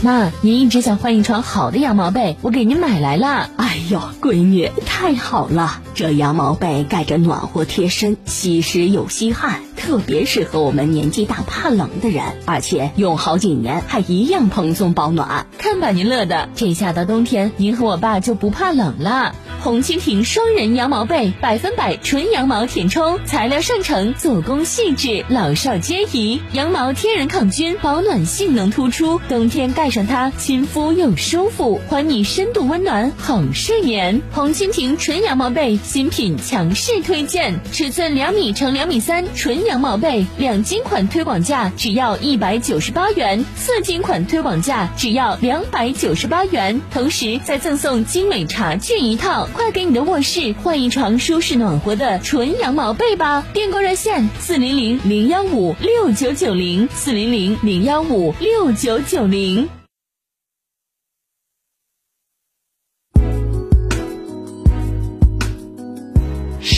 妈，您一直想换一床好的羊毛被，我给您买来了。哎呦，闺女，太好了！这羊毛被盖着暖和贴身，吸湿又吸汗，特别适合我们年纪大怕冷的人，而且用好几年还一样蓬松保暖。看把您乐的，这下到冬天，您和我爸就不怕冷了。红蜻蜓双人羊毛被，百分百纯羊毛填充，材料上乘，做工细致，老少皆宜。羊毛天然抗菌，保暖性能突出，冬天盖带上它，亲肤又舒服，还你深度温暖，好睡眠。红蜻蜓纯羊毛被新品强势推荐，尺寸两米乘两米三，纯羊毛被，两斤款推广价只要一百九十八元，四斤款推广价只要两百九十八元，同时再赠送精美茶具一套。快给你的卧室换一床舒适暖和的纯羊毛被吧！订购热线：四零零零幺五六九九零，四零零零幺五六九九零。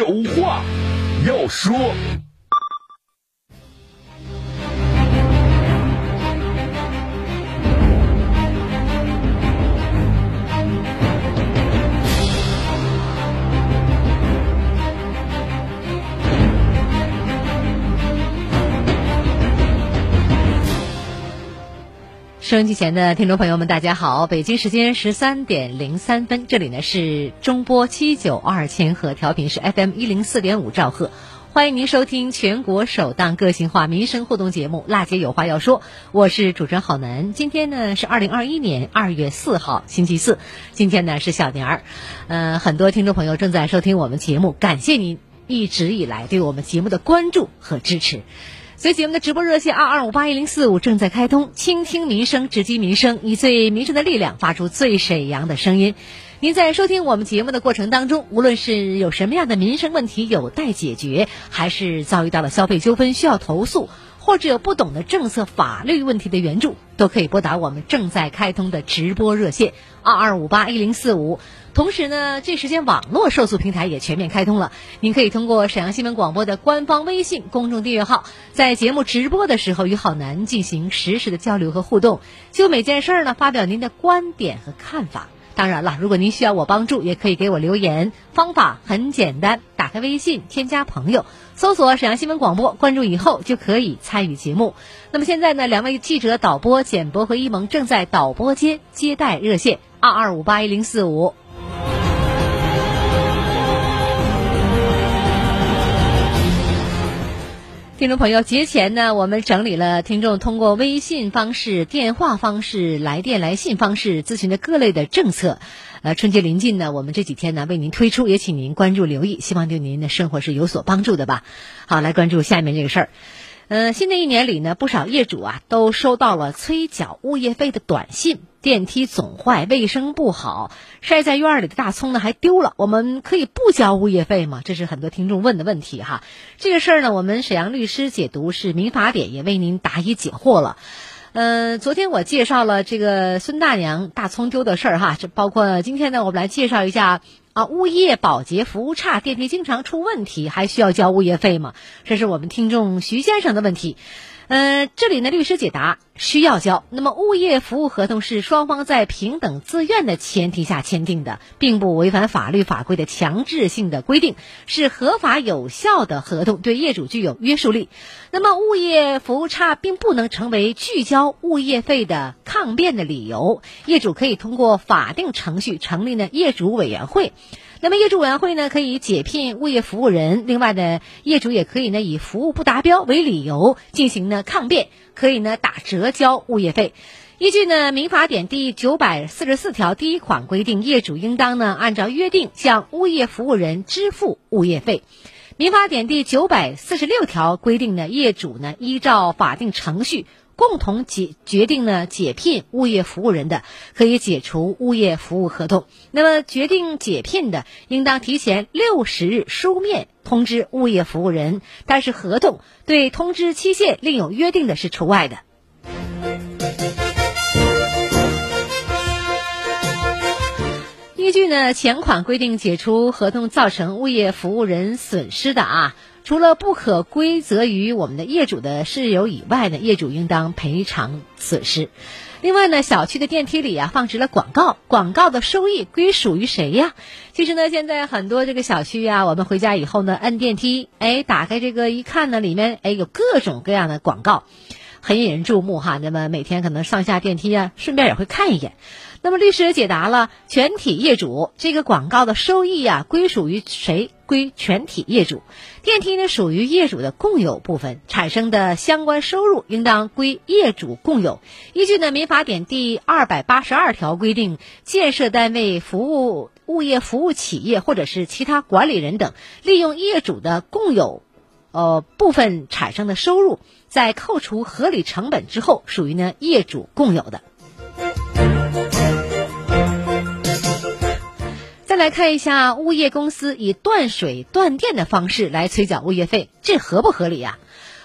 有话要说。收音机前的听众朋友们，大家好！北京时间十三点零三分，这里呢是中波七九二千赫调频，是 FM 一零四点五兆赫，欢迎您收听全国首档个性化民生互动节目《辣姐有话要说》，我是主持人郝楠。今天呢是二零二一年二月四号，星期四，今天呢是小年儿，呃，很多听众朋友正在收听我们节目，感谢您一直以来对我们节目的关注和支持。所以节目的直播热线二二五八一零四五正在开通，倾听民生，直击民生，以最民生的力量发出最沈阳的声音。您在收听我们节目的过程当中，无论是有什么样的民生问题有待解决，还是遭遇到了消费纠纷需要投诉，或者有不懂的政策法律问题的援助，都可以拨打我们正在开通的直播热线二二五八一零四五。同时呢，这时间网络受诉平台也全面开通了。您可以通过沈阳新闻广播的官方微信公众订阅号，在节目直播的时候与郝楠进行实时的交流和互动，就每件事儿呢发表您的观点和看法。当然了，如果您需要我帮助，也可以给我留言。方法很简单，打开微信，添加朋友，搜索沈阳新闻广播，关注以后就可以参与节目。那么现在呢，两位记者导播简博和一萌正在导播间接待热线二二五八一零四五。听众朋友，节前呢，我们整理了听众通过微信方式、电话方式、来电来信方式咨询的各类的政策。呃，春节临近呢，我们这几天呢为您推出，也请您关注留意，希望对您的生活是有所帮助的吧。好，来关注下面这个事儿。呃，新的一年里呢，不少业主啊都收到了催缴物业费的短信。电梯总坏，卫生不好，晒在院里的大葱呢还丢了。我们可以不交物业费吗？这是很多听众问的问题哈。这个事儿呢，我们沈阳律师解读是民法典，也为您答疑解惑了。呃，昨天我介绍了这个孙大娘大葱丢的事儿哈，这包括今天呢，我们来介绍一下啊，物业保洁服务差，电梯经常出问题，还需要交物业费吗？这是我们听众徐先生的问题。呃，这里呢，律师解答需要交。那么，物业服务合同是双方在平等自愿的前提下签订的，并不违反法律法规的强制性的规定，是合法有效的合同，对业主具有约束力。那么，物业服务差并不能成为拒交物业费的抗辩的理由。业主可以通过法定程序成立呢业主委员会。那么业主委员会呢，可以解聘物业服务人。另外呢，业主也可以呢以服务不达标为理由进行呢抗辩，可以呢打折交物业费。依据呢《民法典》第九百四十四条第一款规定，业主应当呢按照约定向物业服务人支付物业费。《民法典》第九百四十六条规定呢，业主呢依照法定程序。共同解决定呢解聘物业服务人的，可以解除物业服务合同。那么决定解聘的，应当提前六十日书面通知物业服务人，但是合同对通知期限另有约定的是除外的。依据呢前款规定，解除合同造成物业服务人损失的啊。除了不可归责于我们的业主的事由以外呢，业主应当赔偿损失。另外呢，小区的电梯里啊放置了广告，广告的收益归属于谁呀？其实呢，现在很多这个小区呀，我们回家以后呢，摁电梯，哎，打开这个一看呢，里面哎有各种各样的广告，很引人注目哈。那么每天可能上下电梯啊，顺便也会看一眼。那么律师解答了全体业主这个广告的收益呀，归属于谁？归全体业主。电梯呢属于业主的共有部分，产生的相关收入应当归业主共有。依据呢《民法典》第二百八十二条规定，建设单位、服务物业服务企业或者是其他管理人等，利用业主的共有，呃部分产生的收入，在扣除合理成本之后，属于呢业主共有的。再来看一下，物业公司以断水断电的方式来催缴物业费，这合不合理呀？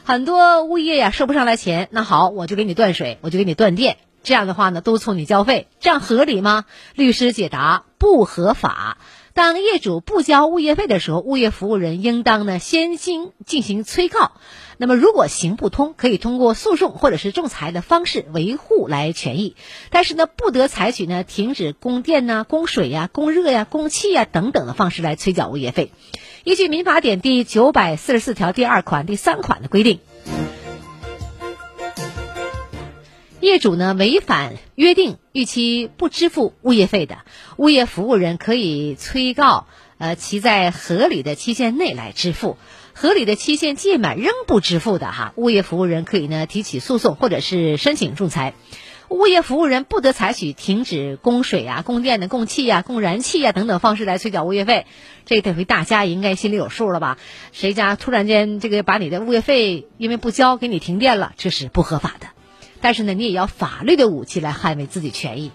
很多物业呀收不上来钱，那好，我就给你断水，我就给你断电，这样的话呢，督促你交费，这样合理吗？律师解答：不合法。当业主不交物业费的时候，物业服务人应当呢先行进行催告。那么如果行不通，可以通过诉讼或者是仲裁的方式维护来权益。但是呢，不得采取呢停止供电呐、供水呀、供热呀、供气呀等等的方式来催缴物业费。依据《民法典》第九百四十四条第二款、第三款的规定。业主呢违反约定逾期不支付物业费的，物业服务人可以催告，呃，其在合理的期限内来支付。合理的期限届满仍不支付的哈，物业服务人可以呢提起诉讼或者是申请仲裁。物业服务人不得采取停止供水啊、供电的、供气呀、供燃气呀等等方式来催缴物业费。这得回大家应该心里有数了吧？谁家突然间这个把你的物业费因为不交给你停电了，这是不合法的。但是呢，你也要法律的武器来捍卫自己权益。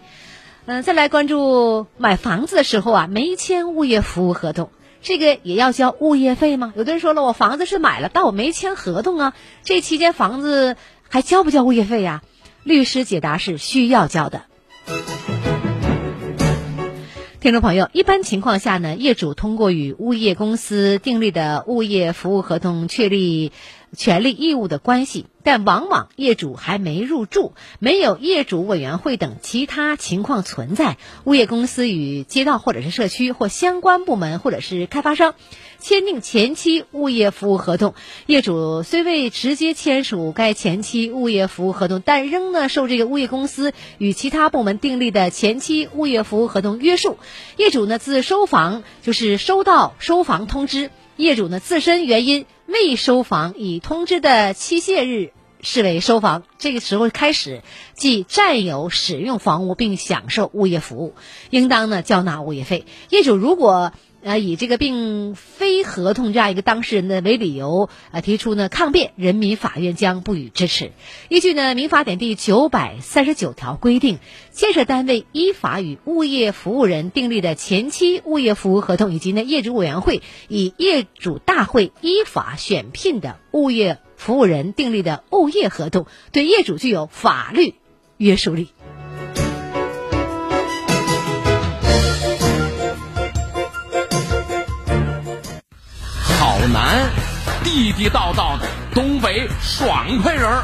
嗯，再来关注买房子的时候啊，没签物业服务合同，这个也要交物业费吗？有的人说了，我房子是买了，但我没签合同啊，这期间房子还交不交物业费呀？律师解答是需要交的。听众朋友，一般情况下呢，业主通过与物业公司订立的物业服务合同确立。权利义务的关系，但往往业主还没入住，没有业主委员会等其他情况存在，物业公司与街道或者是社区或相关部门或者是开发商签订前期物业服务合同，业主虽未直接签署该前期物业服务合同，但仍呢受这个物业公司与其他部门订立的前期物业服务合同约束。业主呢自收房就是收到收房通知，业主呢自身原因。未收房，以通知的期限日视为收房，这个时候开始即占有使用房屋并享受物业服务，应当呢缴纳物业费。业主如果呃以这个并非合同这样一个当事人的为理由啊提出呢抗辩，人民法院将不予支持。依据呢《民法典》第九百三十九条规定，建设单位依法与物业服务人订立的前期物业服务合同，以及呢业主委员会以业主大会依法选聘的物业服务人订立的物业合同，对业主具有法律约束力。南，地地道道的东北爽快人儿，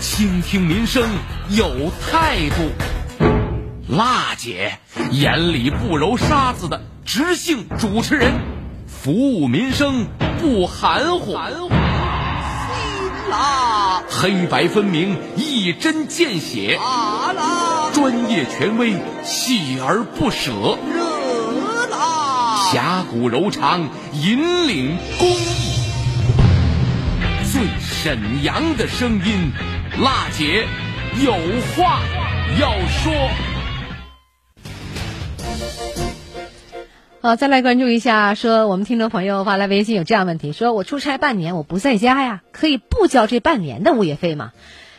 倾听民生有态度。辣姐眼里不揉沙子的直性主持人，服务民生不含糊。辛辣，黑白分明，一针见血，专业权威，锲而不舍，侠骨柔肠，引领公益，最沈阳的声音，辣姐有话要说。好，再来关注一下，说我们听众朋友发来微信有这样问题，说我出差半年我不在家呀，可以不交这半年的物业费吗？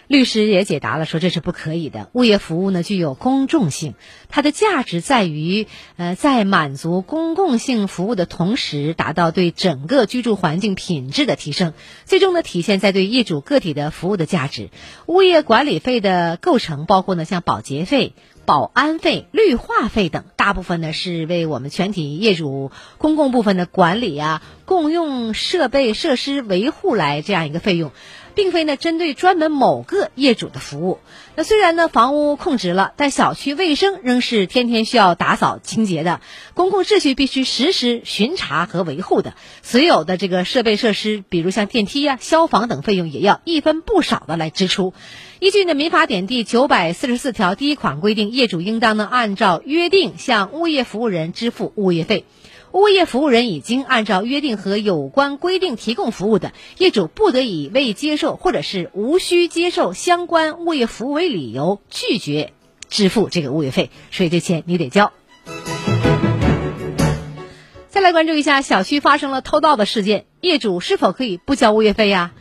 律师也解答了，说这是不可以的。物业服务呢具有公众性，它的价值在于，呃，在满足公共性服务的同时，达到对整个居住环境品质的提升，最终呢体现在对业主个体的服务的价值。物业管理费的构成包括呢像保洁费。保安费、绿化费等，大部分呢是为我们全体业主公共部分的管理啊、共用设备设施维护来这样一个费用，并非呢针对专门某个业主的服务。那虽然呢房屋空置了，但小区卫生仍是天天需要打扫清洁的，公共秩序必须实时巡查和维护的。所有的这个设备设施，比如像电梯呀、消防等费用，也要一分不少的来支出。依据呢《民法典》第九百四十四条第一款规定，业主应当呢按照约定向物业服务人支付物业费。物业服务人已经按照约定和有关规定提供服务的，业主不得以未接受或者是无需接受相关物业服务为理由拒绝支付这个物业费，所以这钱你得交。再来关注一下，小区发生了偷盗的事件，业主是否可以不交物业费呀？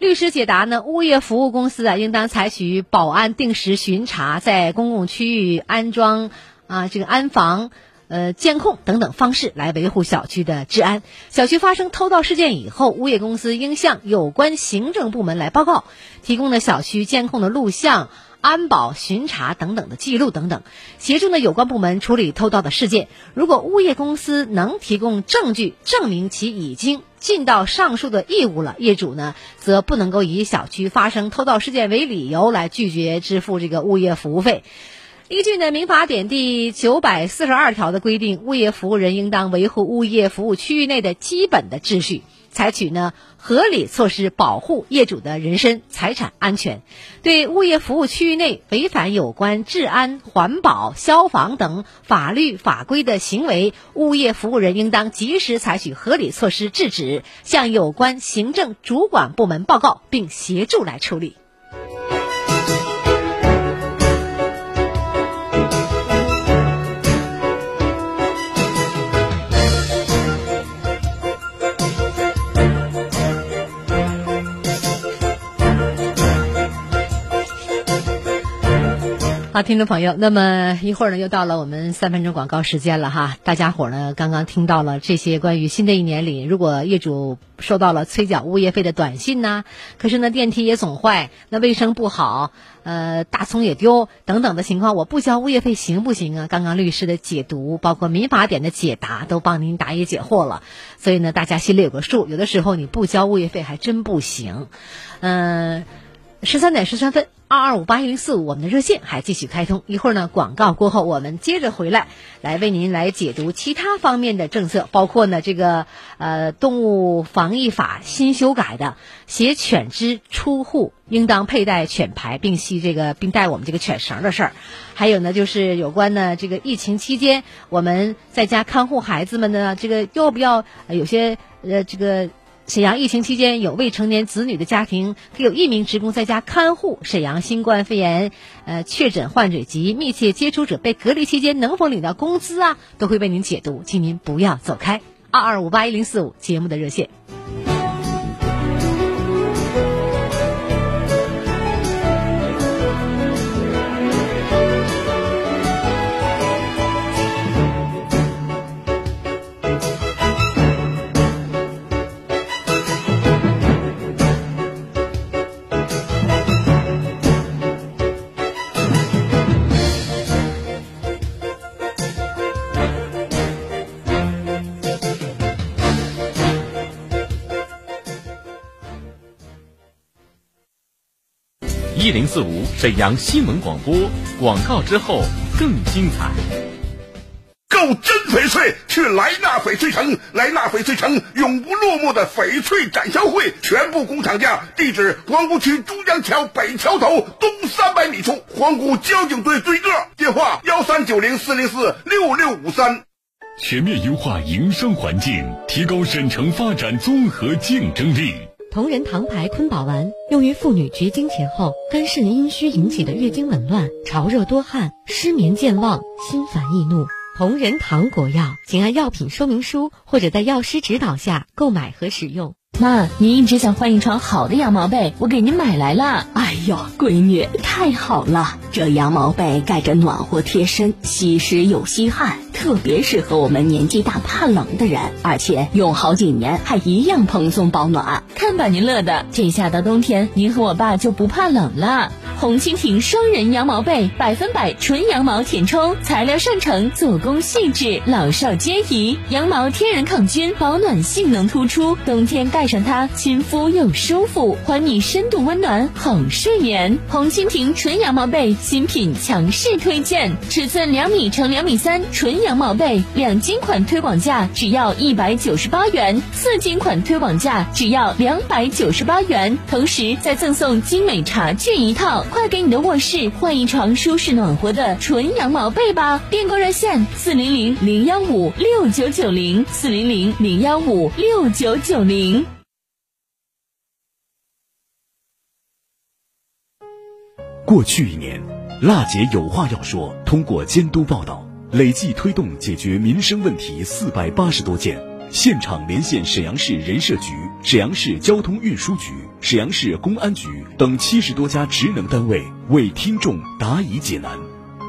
律师解答呢，物业服务公司啊，应当采取保安定时巡查，在公共区域安装啊这个安防。呃，监控等等方式来维护小区的治安。小区发生偷盗事件以后，物业公司应向有关行政部门来报告，提供的小区监控的录像、安保巡查等等的记录等等，协助呢有关部门处理偷盗的事件。如果物业公司能提供证据证明其已经尽到上述的义务了，业主呢则不能够以小区发生偷盗事件为理由来拒绝支付这个物业服务费。依据呢《民法典》第九百四十二条的规定，物业服务人应当维护物业服务区域内的基本的秩序，采取呢合理措施保护业主的人身财产安全。对物业服务区域内违反有关治安、环保、消防等法律法规的行为，物业服务人应当及时采取合理措施制止，向有关行政主管部门报告，并协助来处理。听众朋友，那么一会儿呢，又到了我们三分钟广告时间了哈。大家伙呢，刚刚听到了这些关于新的一年里，如果业主收到了催缴物业费的短信呐，可是呢电梯也总坏，那卫生不好，呃，大葱也丢等等的情况，我不交物业费行不行啊？刚刚律师的解读，包括民法典的解答，都帮您答疑解惑了。所以呢，大家心里有个数，有的时候你不交物业费还真不行。嗯，十三点十三分。二二五八一零四五，我们的热线还继续开通。一会儿呢，广告过后，我们接着回来，来为您来解读其他方面的政策，包括呢这个呃动物防疫法新修改的，携犬只出户应当佩戴犬牌，并系这个并带我们这个犬绳的事儿。还有呢，就是有关呢这个疫情期间，我们在家看护孩子们呢，这个要不要有些呃这个。沈阳疫情期间，有未成年子女的家庭，可有一名职工在家看护沈阳新冠肺炎呃确诊患者及密切接触者被隔离期间能否领到工资啊？都会为您解读，请您不要走开。二二五八一零四五节目的热线。四五沈阳新闻广播，广告之后更精彩。购真翡翠，去莱纳翡翠城。莱纳翡翠城永不落幕的翡翠展销会，全部工厂价。地址：皇姑区珠江桥北桥头东三百米处，皇姑交警队对个。电话：幺三九零四零四六六五三。全面优化营商环境，提高沈城发展综合竞争力。同仁堂牌坤宝丸用于妇女绝经前后肝肾阴虚引起的月经紊乱、潮热多汗、失眠健忘、心烦易怒。同仁堂国药，请按药品说明书或者在药师指导下购买和使用。妈，您一直想换一床好的羊毛被，我给您买来了。哎呦，闺女，太好了！这羊毛被盖着暖和贴身，吸湿又吸汗，特别适合我们年纪大怕冷的人，而且用好几年还一样蓬松保暖。看把您乐的，这下到冬天，您和我爸就不怕冷了。红蜻蜓双人羊毛被，百分百纯羊毛填充，材料上乘，做工细致，老少皆宜。羊毛天然抗菌，保暖性能突出，冬天盖带上它，亲肤又舒服，还你深度温暖好睡眠。红蜻蜓纯羊毛被新品强势推荐，尺寸两米乘两米三，纯羊毛被，两斤款推广价只要一百九十八元，四斤款推广价只要两百九十八元，同时再赠送精美茶具一套。快给你的卧室换一床舒适暖和的纯羊毛被吧！订购热线：四零零零幺五六九九零，四零零零幺五六九九零。过去一年，辣姐有话要说，通过监督报道，累计推动解决民生问题四百八十多件。现场连线沈阳市人社局、沈阳市交通运输局、沈阳市公安局等七十多家职能单位，为听众答疑解难。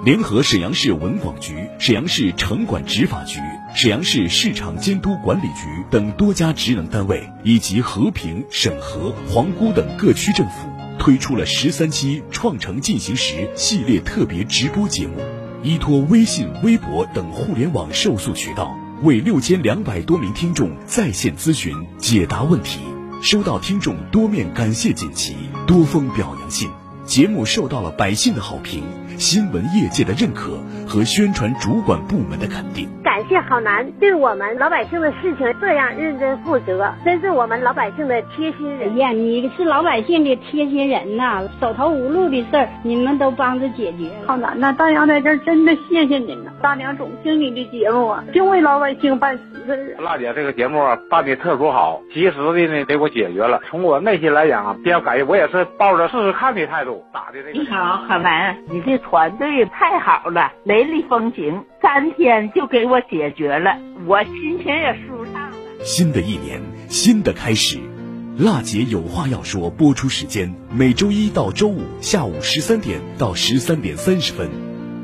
联合沈阳市文广局、沈阳市城管执法局、沈阳市市场监督管理局等多家职能单位，以及和平、沈河、皇姑等各区政府，推出了十三期“创城进行时”系列特别直播节目，依托微信、微博等互联网受诉渠道。为六千两百多名听众在线咨询解答问题，收到听众多面感谢锦旗、多封表扬信，节目受到了百姓的好评。新闻业界的认可和宣传主管部门的肯定，感谢郝楠对我们老百姓的事情这样认真负责，真是我们老百姓的贴心人。哎呀，你是老百姓的贴心人呐，手头无路的事儿你们都帮着解决。郝楠呐，大娘在这儿真的谢谢您呐，大娘总听你的节目啊，净为老百姓办实事。辣姐这个节目办的特殊好，及时的呢给我解决了。从我内心来讲啊，比较感谢，我也是抱着试试看的态度打的这个。你好，郝楠，你这。团队太好了，雷厉风行，三天就给我解决了，我心情也舒畅了。新的一年，新的开始，辣姐有话要说。播出时间每周一到周五下午十三点到十三点三十分。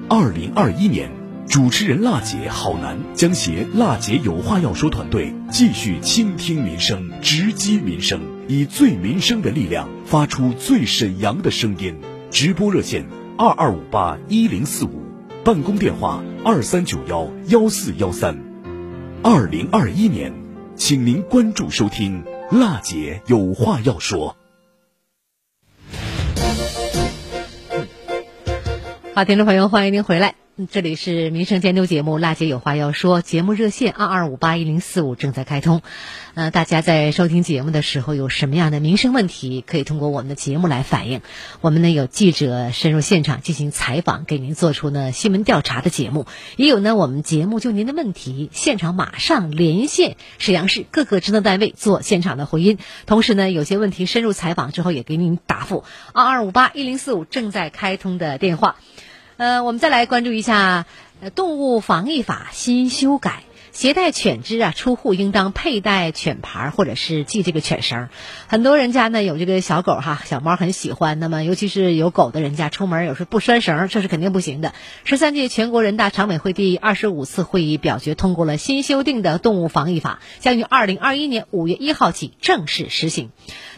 二零二一年，主持人辣姐郝楠将携辣姐有话要说团队继续倾听民生，直击民生，以最民生的力量发出最沈阳的声音。直播热线。二二五八一零四五，办公电话二三九幺幺四幺三。二零二一年，请您关注收听，辣姐有话要说。好，听众朋友，欢迎您回来。这里是民生监督节目《辣姐有话要说》，节目热线二二五八一零四五正在开通。呃，大家在收听节目的时候有什么样的民生问题，可以通过我们的节目来反映。我们呢有记者深入现场进行采访，给您做出呢新闻调查的节目；也有呢我们节目就您的问题，现场马上连线沈阳市各个职能单位做现场的回音。同时呢，有些问题深入采访之后也给您答复。二二五八一零四五正在开通的电话。呃，我们再来关注一下，动物防疫法新修改，携带犬只啊出户应当佩戴犬牌或者是系这个犬绳。很多人家呢有这个小狗哈，小猫很喜欢，那么尤其是有狗的人家出门有时不拴绳，这是肯定不行的。十三届全国人大常委会第二十五次会议表决通过了新修订的动物防疫法，将于二零二一年五月一号起正式实行。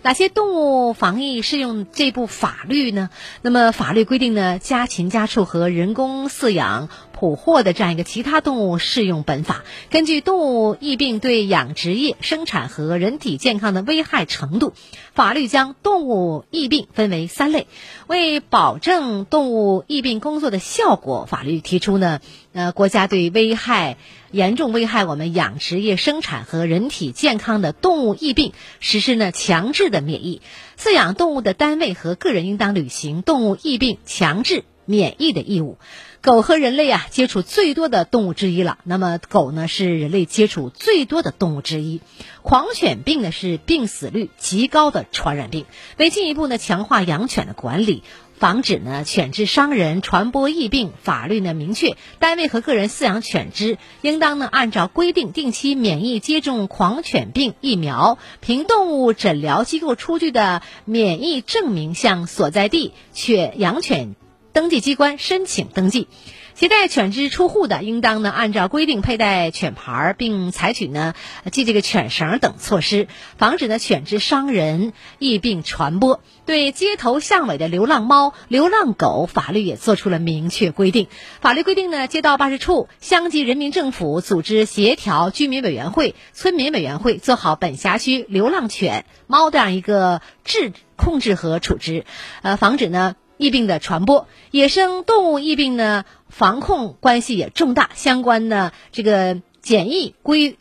哪些动物防疫适用这部法律呢？那么法律规定呢，家禽家畜和人工饲养、捕获的这样一个其他动物适用本法。根据动物疫病对养殖业、生产和人体健康的危害程度，法律将动物疫病分为三类。为保证动物疫病工作的效果，法律提出呢，呃，国家对危害严重危害我们养殖业生产和人体健康的动物疫病实施呢强制的免疫。饲养动物的单位和个人应当履行动物疫病强制免疫的义务。狗和人类啊接触最多的动物之一了。那么狗呢是人类接触最多的动物之一。狂犬病呢是病死率极高的传染病。为进一步呢强化养犬的管理，防止呢犬只伤人、传播疫病，法律呢明确，单位和个人饲养犬只应当呢按照规定定期免疫接种狂犬病疫苗，凭动物诊疗机构出具的免疫证明，向所在地犬养犬。登记机关申请登记，携带犬只出户的，应当呢按照规定佩戴犬牌，并采取呢系这个犬绳等措施，防止呢犬只伤人、疫病传播。对街头巷尾的流浪猫、流浪狗，法律也做出了明确规定。法律规定呢，街道办事处、乡级人民政府组织协调居民委员会、村民委员会，做好本辖区流浪犬、猫这样一个治控制和处置，呃，防止呢。疫病的传播，野生动物疫病呢，防控关系也重大。相关的这个检疫规，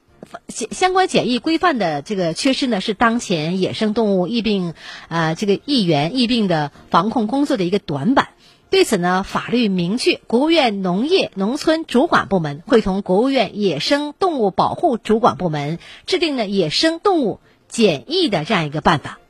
相关检疫规范的这个缺失呢，是当前野生动物疫病啊这个疫源疫病的防控工作的一个短板。对此呢，法律明确，国务院农业农村主管部门会同国务院野生动物保护主管部门制定了野生动物检疫的这样一个办法。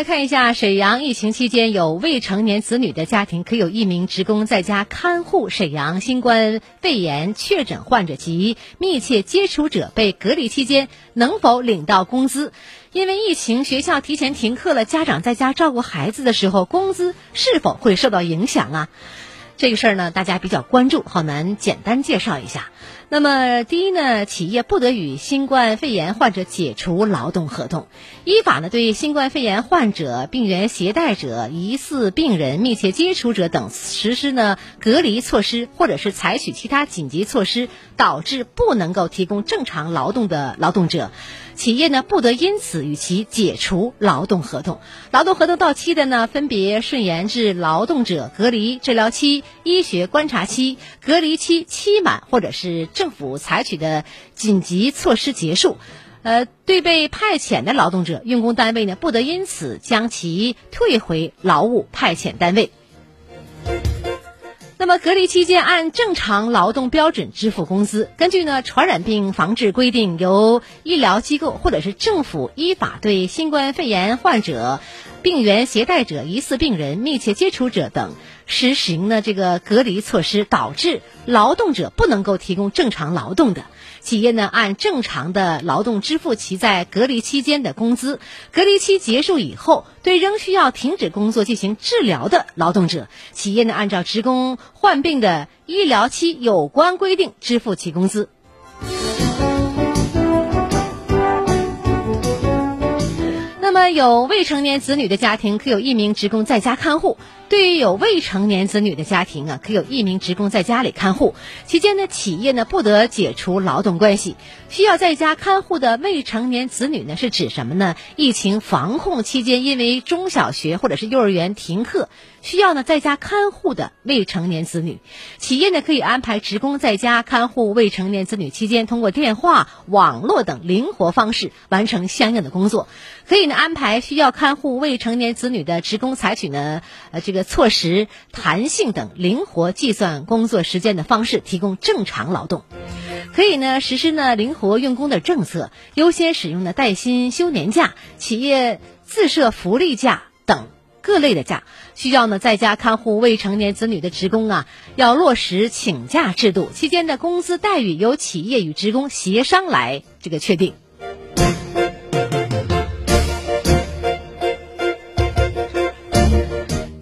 来看一下，沈阳疫情期间有未成年子女的家庭，可有一名职工在家看护沈阳新冠肺炎确诊患者及密切接触者被隔离期间，能否领到工资？因为疫情，学校提前停课了，家长在家照顾孩子的时候，工资是否会受到影响啊？这个事儿呢，大家比较关注，好难简单介绍一下。那么，第一呢，企业不得与新冠肺炎患者解除劳动合同。依法呢，对新冠肺炎患者、病原携带者、疑似病人、密切接触者等实施呢隔离措施，或者是采取其他紧急措施，导致不能够提供正常劳动的劳动者。企业呢不得因此与其解除劳动合同。劳动合同到期的呢，分别顺延至劳动者隔离治疗期、医学观察期、隔离期期满，或者是政府采取的紧急措施结束。呃，对被派遣的劳动者，用工单位呢不得因此将其退回劳务派遣单位。那么隔离期间按正常劳动标准支付工资。根据呢传染病防治规定，由医疗机构或者是政府依法对新冠肺炎患者、病原携带者、疑似病人、密切接触者等实行呢这个隔离措施，导致劳动者不能够提供正常劳动的。企业呢，按正常的劳动支付其在隔离期间的工资。隔离期结束以后，对仍需要停止工作进行治疗的劳动者，企业呢按照职工患病的医疗期有关规定支付其工资。有未成年子女的家庭，可有一名职工在家看护。对于有未成年子女的家庭啊，可有一名职工在家里看护。期间呢，企业呢不得解除劳动关系。需要在家看护的未成年子女呢，是指什么呢？疫情防控期间，因为中小学或者是幼儿园停课，需要呢在家看护的未成年子女，企业呢可以安排职工在家看护未成年子女。期间通过电话、网络等灵活方式完成相应的工作。可以呢安排需要看护未成年子女的职工采取呢呃这个。措施、弹性等灵活计算工作时间的方式，提供正常劳动。可以呢实施呢灵活用工的政策，优先使用呢带薪休年假、企业自设福利假各类的假。需要呢在家看护未成年子女的职工啊，要落实请假制度，期间的工资待遇由企业与职工协商来这个确定。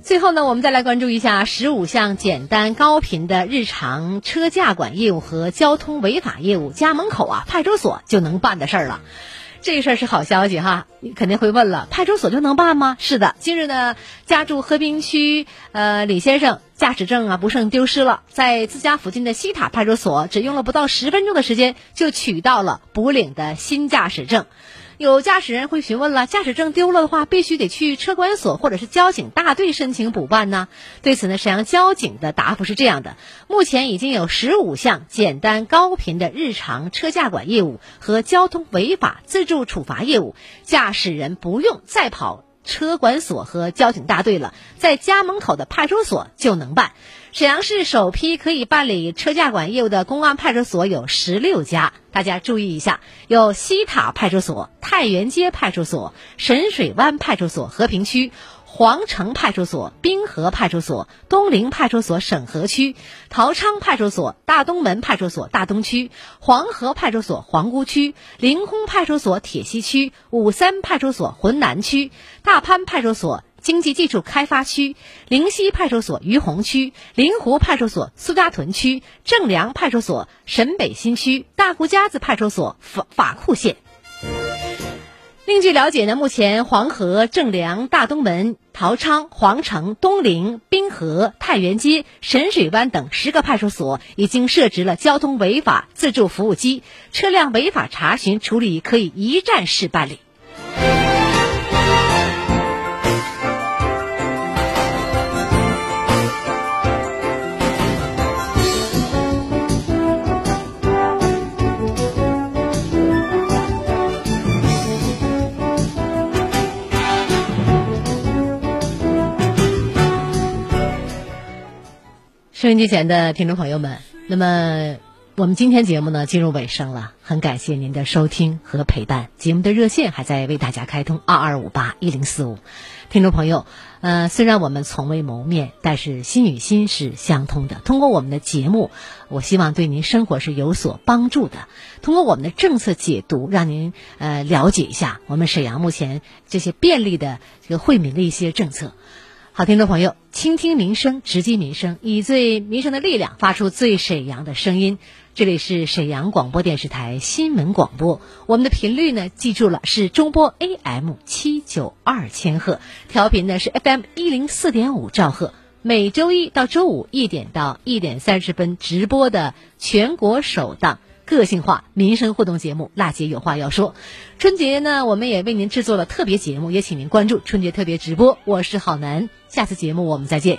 最后呢，我们再来关注一下十五项简单高频的日常车驾管业务和交通违法业务，家门口啊派出所就能办的事儿了。这事儿是好消息哈，你肯定会问了，派出所就能办吗？是的，近日呢，家住和平区呃李先生驾驶证啊不慎丢失了，在自家附近的西塔派出所，只用了不到十分钟的时间就取到了补领的新驾驶证。有驾驶人会询问了，驾驶证丢了的话，必须得去车管所或者是交警大队申请补办呢？对此呢，沈阳交警的答复是这样的：目前已经有十五项简单高频的日常车驾管业务和交通违法自助处罚业务，驾驶人不用再跑车管所和交警大队了，在家门口的派出所就能办。沈阳市首批可以办理车驾管业务的公安派出所有十六家，大家注意一下，有西塔派出所、太原街派出所、沈水湾派出所和平区、皇城派出所、滨河派出所、东陵派出所沈河区、陶昌派出所、大东门派出所大东区、黄河派出所皇姑区、凌空派出所铁西区、武三派出所浑南区、大潘派出所。经济技术开发区、灵溪派出所于洪区、灵湖派出所苏家屯区、正良派出所沈北新区、大胡家子派出所法法库县。另据了解呢，目前黄河、正良、大东门、陶昌、皇城、东陵、滨河、太原街、神水湾等十个派出所已经设置了交通违法自助服务机，车辆违法查询处理可以一站式办理。收音机前的听众朋友们，那么我们今天节目呢进入尾声了，很感谢您的收听和陪伴。节目的热线还在为大家开通二二五八一零四五，听众朋友，呃，虽然我们从未谋面，但是心与心是相通的。通过我们的节目，我希望对您生活是有所帮助的。通过我们的政策解读，让您呃了解一下我们沈阳目前这些便利的这个惠民的一些政策。好，听众朋友，倾听民生，直击民生，以最民生的力量发出最沈阳的声音。这里是沈阳广播电视台新闻广播，我们的频率呢，记住了，是中波 AM 七九二千赫，调频呢是 FM 一零四点五兆赫。每周一到周五一点到一点三十分直播的全国首档。个性化民生互动节目《娜姐有话要说》，春节呢，我们也为您制作了特别节目，也请您关注春节特别直播。我是郝楠，下次节目我们再见。